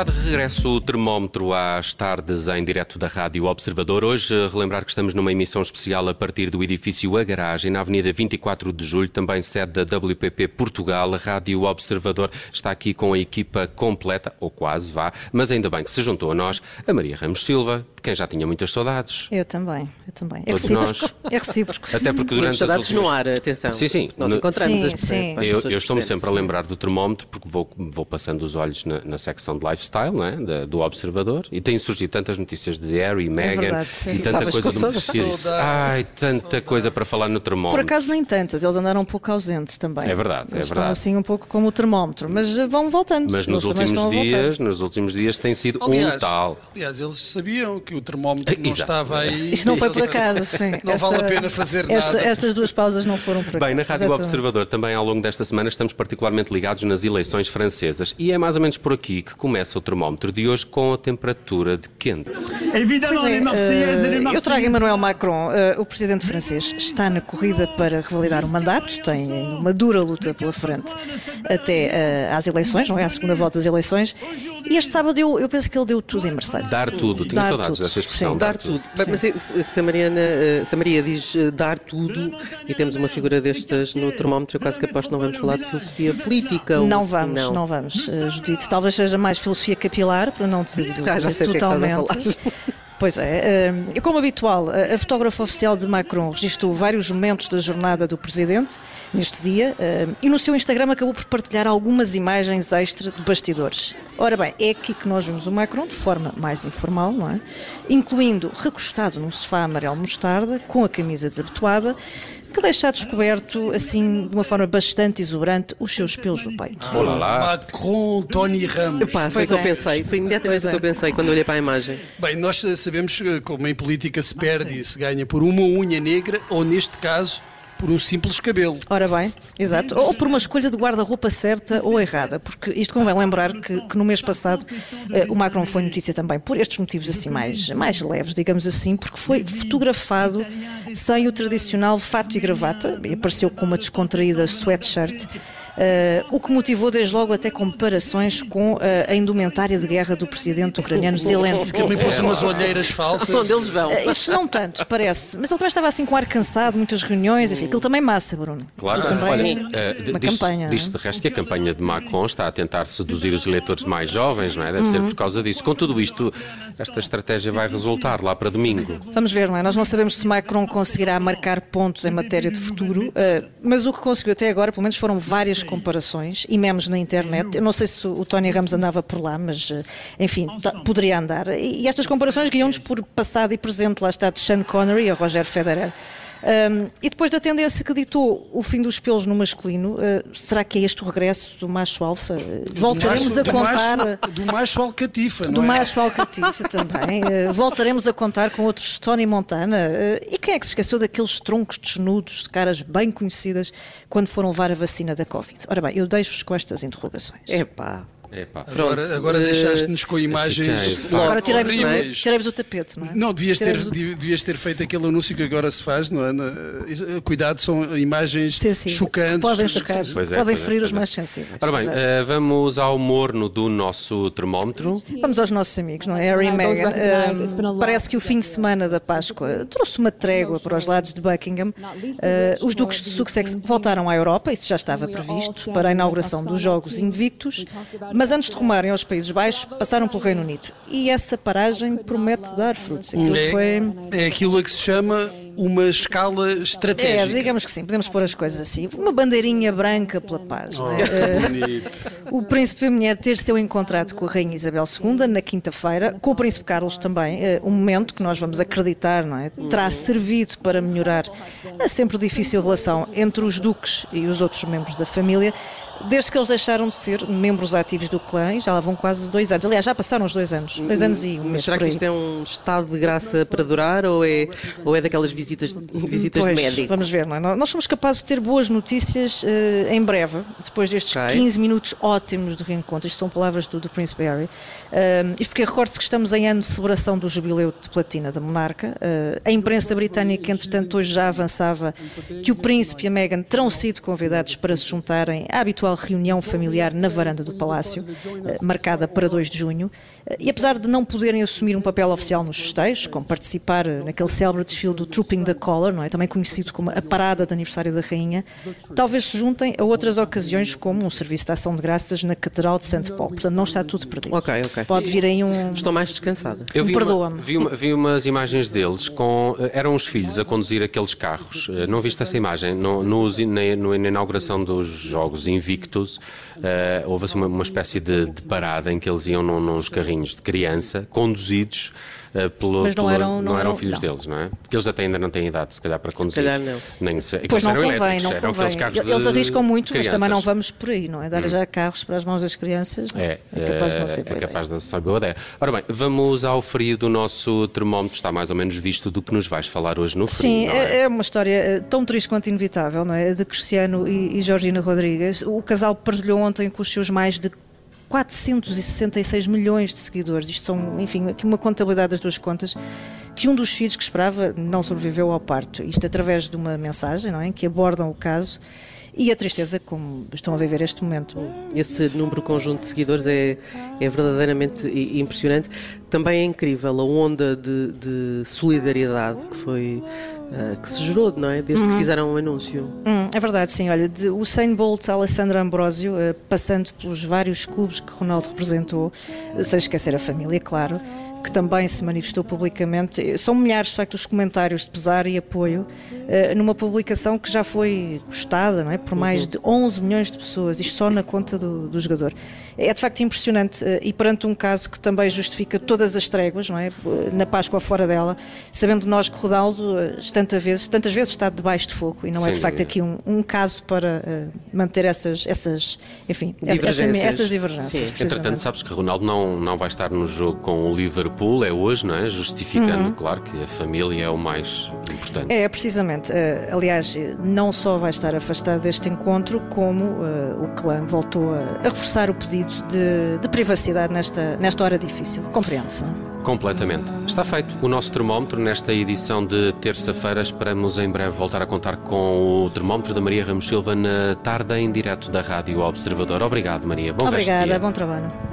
Está de regresso o termómetro às tardes em direto da Rádio Observador. Hoje, relembrar que estamos numa emissão especial a partir do edifício A Garagem, na Avenida 24 de Julho, também sede da WPP Portugal. A Rádio Observador está aqui com a equipa completa, ou quase vá, mas ainda bem que se juntou a nós a Maria Ramos Silva, de quem já tinha muitas saudades. Eu também, eu também. É Todos recíproco. nós. É recíproco. Até porque durante as saudades últimas... no ar, atenção. Sim, sim. Nós No- encontramos Sim, as, sim. as Eu, pessoas eu estou-me sempre a lembrar do termómetro porque vou, vou passando os olhos na, na secção de lifestyle não é? Da- do Observador e têm surgido tantas notícias de Harry, Meghan verdade, sim. e tanta Estavas coisa do disse, Ai, tanta coisa para falar no termómetro. Por acaso nem tantas, eles andaram um pouco ausentes também. É verdade, é Eles Estão verdade. assim um pouco como o termómetro, mas eh, vão voltando. Mas nos últimos estão dias, nos últimos dias tem sido um Aliás, tal. aliás, eles sabiam que o termómetro não Exato. estava aí. Isto não foi por acaso, sim. Não vale a pena fazer esta- nada. Estas duas pausas não foram por acaso. Bem, na Rádio exatamente. Observador também ao longo desta semana estamos particularmente ligados nas eleições francesas e é mais ou menos por aqui que começa o termómetro de hoje com a temperatura de quente. É, les eh, eu trago. Emmanuel Macron, eh, o presidente francês, está na corrida para revalidar o mandato, tem uma dura luta pela frente até eh, às eleições, não é? À segunda volta das eleições. E este sábado eu, eu penso que ele deu tudo em Marseille. Dar tudo, tinha Dar saudades tudo. dessa expressão. Sim. Dar tudo. Bem, mas se, se a Mariana, se a Maria diz dar tudo e temos uma figura destas no termómetro, eu quase que aposto que não vamos falar de filosofia política. ou Não assim, vamos, não, vamos, Judite. Talvez seja mais filosofia capilar, para não dizer Ah, já sei o que é que estás a totalmente. falar. Pois é, eh, e como habitual, a a fotógrafa oficial de Macron registrou vários momentos da jornada do presidente neste dia eh, e no seu Instagram acabou por partilhar algumas imagens extra de bastidores. Ora bem, é aqui que nós vemos o Macron de forma mais informal, não é? Incluindo recostado num sofá amarelo mostarda, com a camisa desabotoada, que deixa descoberto, assim, de uma forma bastante exuberante, os seus pelos no peito. Olá lá. Macron, Tony Ramos. Pá, foi o que eu é. pensei. Foi imediatamente o que é. eu pensei quando olhei para a imagem. Bem, nós sabemos eh, como em política se perde e se ganha por uma unha negra ou, neste caso, por um simples cabelo. Ora bem, exato. Ou por uma escolha de guarda-roupa certa ou errada, porque isto convém lembrar que, que no mês passado eh, o Macron foi notícia também por estes motivos assim mais, mais leves, digamos assim, porque foi fotografado sem o tradicional fato e gravata e apareceu com uma descontraída sweatshirt. Eh, o que motivou desde logo até comparações com eh, a indumentária de guerra do presidente ucraniano Zelensky. Também pôs umas olheiras falsas. Onde eles vão? Eh, Isso não tanto, parece. Mas ele também estava assim com ar cansado, muitas reuniões, enfim, aquilo também massa, Bruno. Claro, Aquilo olha, também eh, uma diz, campanha. diz de resto que a campanha de Macron está a tentar seduzir os eleitores mais jovens, não é? Deve Uhum. ser por causa disso. Com tudo isto, esta estratégia vai resultar lá para domingo. Vamos ver, não é? Nós não sabemos se Macron conseguirá marcar pontos em matéria de futuro, eh, mas o que conseguiu até agora, pelo menos, foram várias comparações e memes na internet. Eu não sei se o Tony Ramos andava por lá, mas, eh, enfim, tá- poderia andar. E, e estas comparações guiam-nos por passado e presente, lá está, de Sean Connery a Roger Federer. Um, e depois da tendência que ditou o fim dos pelos no masculino, uh, será que é este o regresso do macho alfa? Uh, Voltaremos Macho- a do contar. macho- do macho alcatifa, Do não é? macho alcatiça também. Eh, voltaremos a contar com outros Tony Montana. Eh, e quem é que se esqueceu daqueles troncos desnudos, de caras bem conhecidas, quando foram levar a vacina da Covid? Ora bem, eu deixo-vos com estas interrogações. Epá. Epá, Agora, agora Eh, deixaste-nos com imagens fiquei. Agora tirei-vos o, tirei-vos o tapete, não é? Não, devias ter, o- devias ter feito aquele anúncio que agora se faz, não é? Na- eh, Cuidado, são imagens Sim, sim. chocantes. Podem chocar, Pois é, podem pois é, ferir pois os é. mais sensíveis. Ora bem, eh, vamos ao morno do nosso termómetro. Vamos aos nossos amigos, não é? Harry e Meghan. Eh, parece que o fim de semana da Páscoa trouxe uma trégua para os lados de Buckingham. Eh, os duques de Sussex voltaram à Europa, isso já estava previsto, para a inauguração dos Jogos Invictos, mas antes de rumarem aos Países Baixos, passaram pelo Reino Unido. E essa paragem promete dar frutos. Aquilo É, foi... é aquilo a que se chama uma escala É, estratégica. digamos que sim, podemos pôr as coisas assim. Uma bandeirinha branca pela paz. não é? Bonito. O príncipe mulher ter seu encontrado com a Rainha Isabel II na quinta-feira, com o príncipe Carlos também, eh, um momento que nós vamos acreditar, não é? Terá servido para melhorar a sempre difícil relação entre os duques e os outros membros da família. Desde que eles deixaram de ser membros ativos do clã, já lá vão quase dois anos. Aliás, já passaram os dois anos. Dois anos e um mês Mas será que isto é um estado de graça para durar ou é, ou é daquelas visitas, visitas Pois, de médico? Vamos ver, não é? Nós somos capazes de ter boas notícias eh, em breve, depois destes Ok. 15 minutos ótimos de reencontro. Isto são palavras do, do Príncipe Harry. Eh, isto porque recorde-se que estamos em ano de celebração do jubileu de platina da monarca. Eh, a imprensa britânica, entretanto, hoje já avançava que o Príncipe e a Meghan terão sido convidados para se juntarem à habitual possível reunião familiar na varanda do Palácio, marcada para 2 de junho. E apesar de não poderem assumir um papel oficial nos festejos, como participar naquele célebre desfile do Trooping the Color, não é? também conhecido como a parada de aniversário da Rainha, talvez se juntem a outras ocasiões, como um serviço de ação de graças na Catedral de Santo Paulo. Portanto, não está tudo perdido. Ok, ok. Pode vir aí um. Estou mais descansada. Eu Um vi, uma, perdoa-me. vi, uma- vi umas imagens deles com. eh, Eram os filhos a conduzir aqueles carros. Eh, Não viste essa imagem? No, nos- na, no- na inauguração dos Jogos Invictus, eh, houve assim uma, uma espécie de, de parada em que eles iam num, nos carrinhos de criança, conduzidos. eh, pelo, Mas não pelo- eram- não eram- filhos não. deles, não é? Porque eles até ainda não têm idade, se calhar, para conduzir. calhar não. Nem, se- Pois não eram convém, elétricos, não eram convém. carros Eles arriscam muito, mas também não crianças. vamos por aí, não é? Dar já carros para as mãos das crianças É, capaz de não eh, ser boa é capaz de ser boa ideia. Ora bem, vamos ao frio do nosso termómetro, está mais ou menos visto do que nos vais falar hoje no frio. Sim, não é, é uma história tão triste quanto inevitável, não é? De Cristiano e, e Georgina Rodrigues. O casal partilhou ontem com os seus mais de 466 milhões de seguidores. Isto são, enfim, aqui uma contabilidade das duas contas. Que um dos filhos que esperava não sobreviveu ao parto. Isto através de uma mensagem, não é? Que abordam o caso e a tristeza como estão a viver este momento. Esse número conjunto de seguidores é, é verdadeiramente impressionante. Também é incrível a onda de, de solidariedade que foi ah, que se gerou, não é? Desde que fizeram o anúncio. Hum, é verdade, sim. Olha, de Usain Bolt a Alessandro Ambrosio, eh, passando pelos vários clubes que Ronaldo representou, eh, sem esquecer a família, claro, que também se manifestou publicamente. Eh, São milhares, de facto, os comentários de pesar e apoio eh, numa publicação que já foi gostada não é? por mais de 11 milhões de pessoas, isto só na conta do, do jogador. É de facto impressionante eh, e perante um caso que também justifica todas as tréguas, não é? Na Páscoa fora dela, sabendo nós que Ronaldo eh, tantas vezes, tantas vezes está debaixo de fogo e não é de facto dúvida. aqui um, um caso para manter essas, essas, enfim, essa- Divergências. essas divergências. Sim. Entretanto, sabes que Ronaldo não, não vai estar no jogo com o Liverpool, é hoje, não é? Justificando, claro, que a família é o mais importante. É, precisamente. Eh, aliás, não só vai estar afastado deste encontro, como eh, o clã voltou a, a reforçar o pedido de, de privacidade nesta, nesta hora difícil. Compreende-se. é? Completamente. Está feito o nosso termómetro nesta edição de terça-feira. Esperamos em breve voltar a contar com o termómetro da Maria Ramos Silva na tarde em direto da Rádio Observador. Obrigado, Maria. Bom Obrigada, dia. bom trabalho.